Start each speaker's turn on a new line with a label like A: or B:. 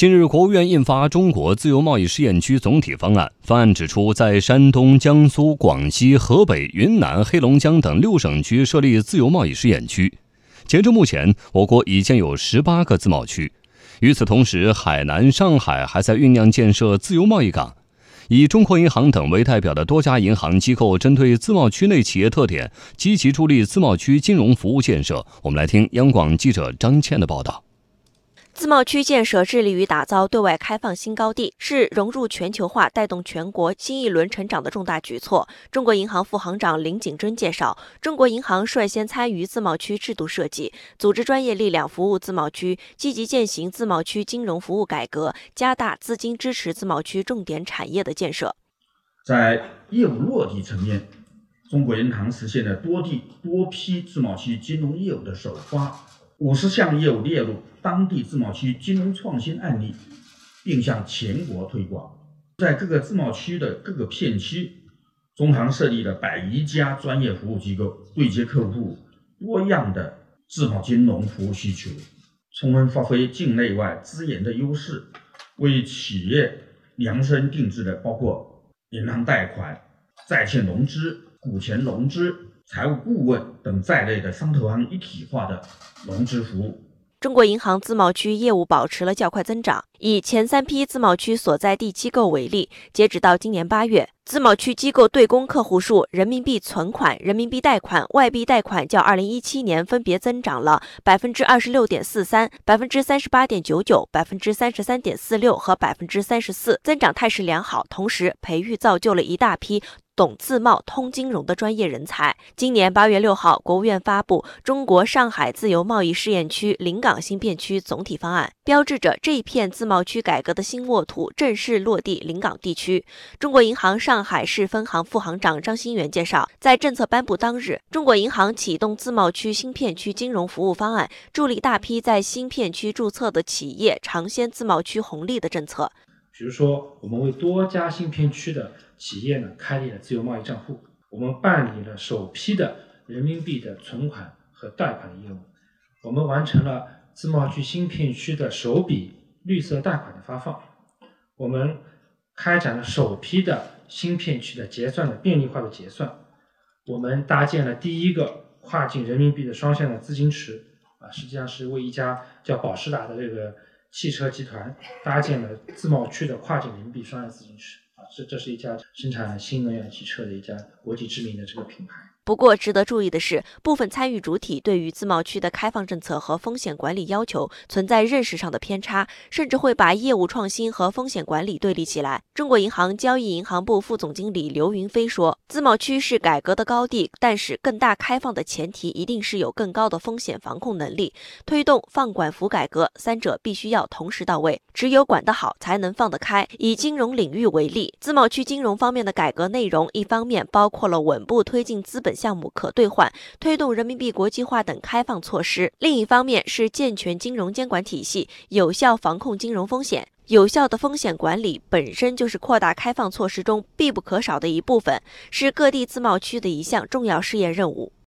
A: 近日，国务院印发《中国自由贸易试验区总体方案》。方案指出，在山东、江苏、广西、河北、云南、黑龙江等六省区设立自由贸易试验区。截至目前，我国已建有十八个自贸区。与此同时，海南、上海还在酝酿建设自由贸易港。以中国银行等为代表的多家银行机构，针对自贸区内企业特点，积极助力自贸区金融服务建设。我们来听央广记者张倩的报道。
B: 自贸区建设致力于打造对外开放新高地，是融入全球化、带动全国新一轮成长的重大举措。中国银行副行长林景珍介绍，中国银行率先参与自贸区制度设计，组织专业力量服务自贸区，积极践行自贸区金融服务改革，加大资金支持自贸区重点产业的建设。
C: 在业务落地层面，中国银行实现了多地多批自贸区金融业务的首发。五十项业务列入当地自贸区金融创新案例，并向全国推广。在各个自贸区的各个片区，中行设立了百余家专业服务机构，对接客户多样的自贸金融服务需求，充分发挥境内外资源的优势，为企业量身定制的包括银行贷款、债券融资、股权融资。财务顾问等在内的商投行一体化的融资服务。
B: 中国银行自贸区业务保持了较快增长。以前三批自贸区所在地机构为例，截止到今年八月，自贸区机构对公客户数、人民币存款、人民币贷款、外币贷款较二零一七年分别增长了百分之二十六点四三、百分之三十八点九九、百分之三十三点四六和百分之三十四，增长态势良好。同时，培育造就了一大批。懂自贸、通金融的专业人才。今年八月六号，国务院发布《中国上海自由贸易试验区临港新片区总体方案》，标志着这一片自贸区改革的新沃土正式落地临港地区。中国银行上海市分行副行长张新元介绍，在政策颁布当日，中国银行启动自贸区新片区金融服务方案，助力大批在新片区注册的企业尝鲜自贸区红利的政策。
D: 比如说，我们为多家新片区的企业呢开立了自由贸易账户，我们办理了首批的人民币的存款和贷款业务，我们完成了自贸区新片区的首笔绿色贷款的发放，我们开展了首批的新片区的结算的便利化的结算，我们搭建了第一个跨境人民币的双向的资金池，啊，实际上是为一家叫保时达的这个。汽车集团搭建了自贸区的跨境人民币双向资金池啊，这这是一家生产新能源汽车的一家国际知名的这个品牌。
B: 不过，值得注意的是，部分参与主体对于自贸区的开放政策和风险管理要求存在认识上的偏差，甚至会把业务创新和风险管理对立起来。中国银行交易银行部副总经理刘云飞说：“自贸区是改革的高地，但是更大开放的前提一定是有更高的风险防控能力。推动放管服改革，三者必须要同时到位。只有管得好，才能放得开。以金融领域为例，自贸区金融方面的改革内容，一方面包括了稳步推进资本。”项目可兑换、推动人民币国际化等开放措施；另一方面是健全金融监管体系，有效防控金融风险。有效的风险管理本身就是扩大开放措施中必不可少的一部分，是各地自贸区的一项重要试验任务。